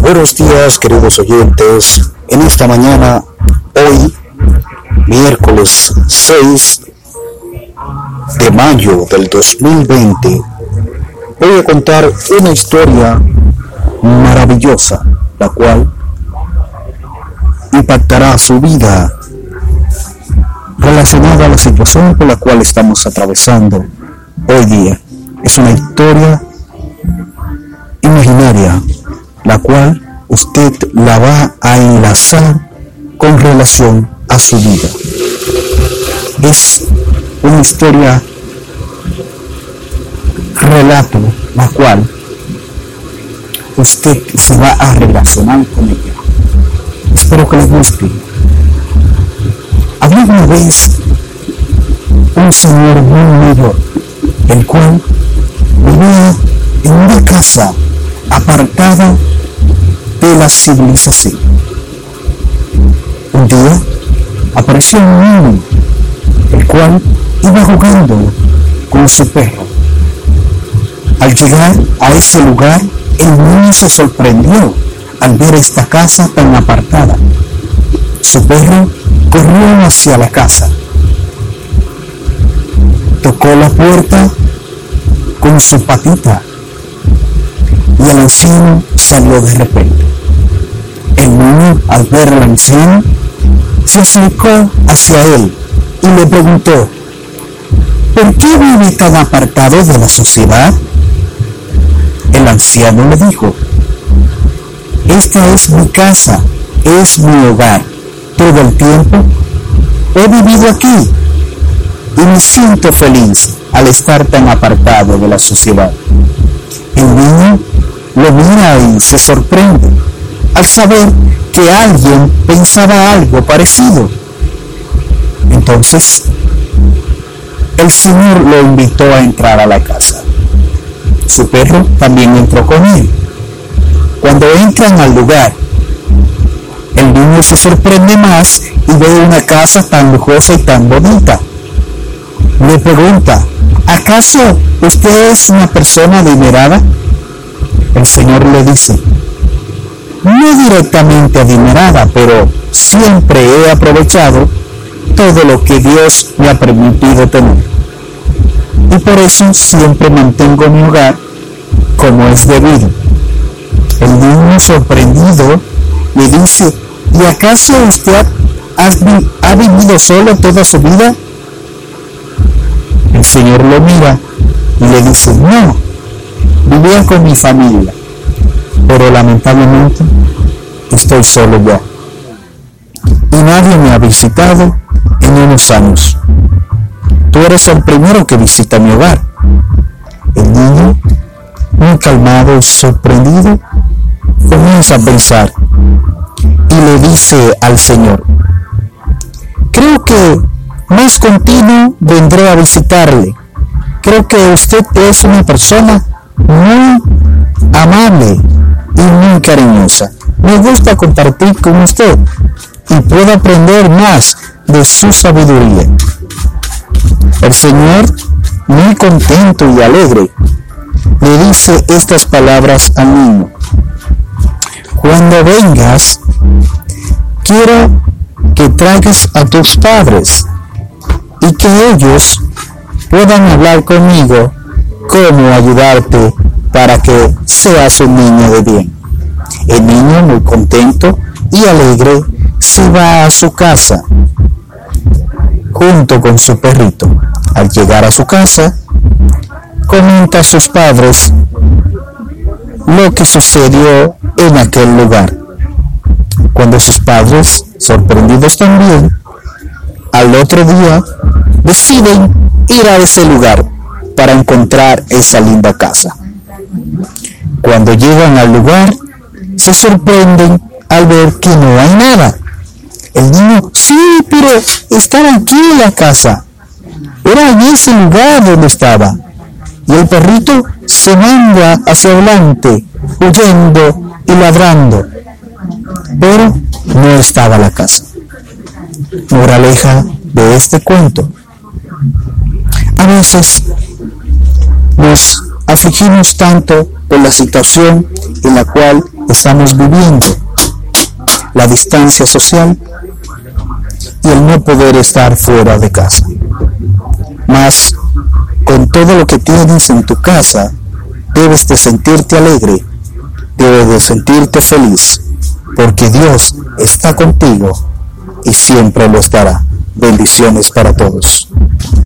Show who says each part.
Speaker 1: Buenos días, queridos oyentes. En esta mañana, hoy, miércoles 6 de mayo del 2020, voy a contar una historia maravillosa, la cual impactará su vida relacionada a la situación por la cual estamos atravesando hoy día. Es una historia imaginaria, la cual usted la va a enlazar con relación a su vida. Es una historia relato, la cual usted se va a relacionar con ella. Espero que les guste. Había una vez un señor muy mayor, el cual vivía en una casa apartada de la civilización. Un día apareció un niño, el cual iba jugando con su perro. Al llegar a ese lugar, el niño se sorprendió al ver esta casa tan apartada. Su perro corrió hacia la casa. Tocó la puerta con su patita y el anciano salió de repente. El niño, al ver al anciano, se acercó hacia él y le preguntó, ¿por qué vive tan apartado de la sociedad? El anciano le dijo, esta es mi casa, es mi hogar. Todo el tiempo he vivido aquí y me siento feliz al estar tan apartado de la sociedad. El niño lo mira y se sorprende al saber que alguien pensaba algo parecido. Entonces, el Señor lo invitó a entrar a la casa. Su perro también entró con él. Cuando entran al lugar, el niño se sorprende más y ve una casa tan lujosa y tan bonita. Le pregunta, ¿acaso usted es una persona adinerada? El Señor le dice, no directamente adinerada, pero siempre he aprovechado todo lo que Dios me ha permitido tener. Y por eso siempre mantengo mi hogar como es debido. El niño sorprendido le dice, ¿y acaso usted ha, vivido solo toda su vida? El Señor lo mira y le dice, no, vivía con mi familia, pero lamentablemente estoy solo ya. Y nadie me ha visitado en unos años. Tú eres el primero que visita mi hogar. El niño, muy calmado y sorprendido, comienza a pensar y le dice al Señor, creo que más continuo vendré a visitarle. Creo que usted es una persona muy amable y muy cariñosa. Me gusta compartir con usted y puedo aprender más de su sabiduría. El Señor, muy contento y alegre, le dice estas palabras al niño. Cuando vengas, quiero que traigas a tus padres y que ellos puedan hablar conmigo cómo ayudarte para que seas un niño de bien. El niño, muy contento y alegre, se va a su casa junto con su perrito. Al llegar a su casa, comenta a sus padres lo que sucedió en aquel lugar. Cuando sus padres, sorprendidos también, al otro día deciden ir a ese lugar para encontrar esa linda casa. Cuando llegan al lugar, se sorprenden al ver que no hay nada. El niño, sí, pero estaba aquí en la casa. Era en ese lugar donde estaba. Y el perrito se manda hacia adelante, huyendo y ladrando. Pero no estaba la casa. Moraleja de este cuento. A veces nos afligimos tanto por la situación en la cual estamos viviendo, la distancia social y el no poder estar fuera de casa. Mas con todo lo que tienes en tu casa, debes de sentirte alegre, debes de sentirte feliz, porque Dios está contigo y siempre lo estará. Bendiciones para todos.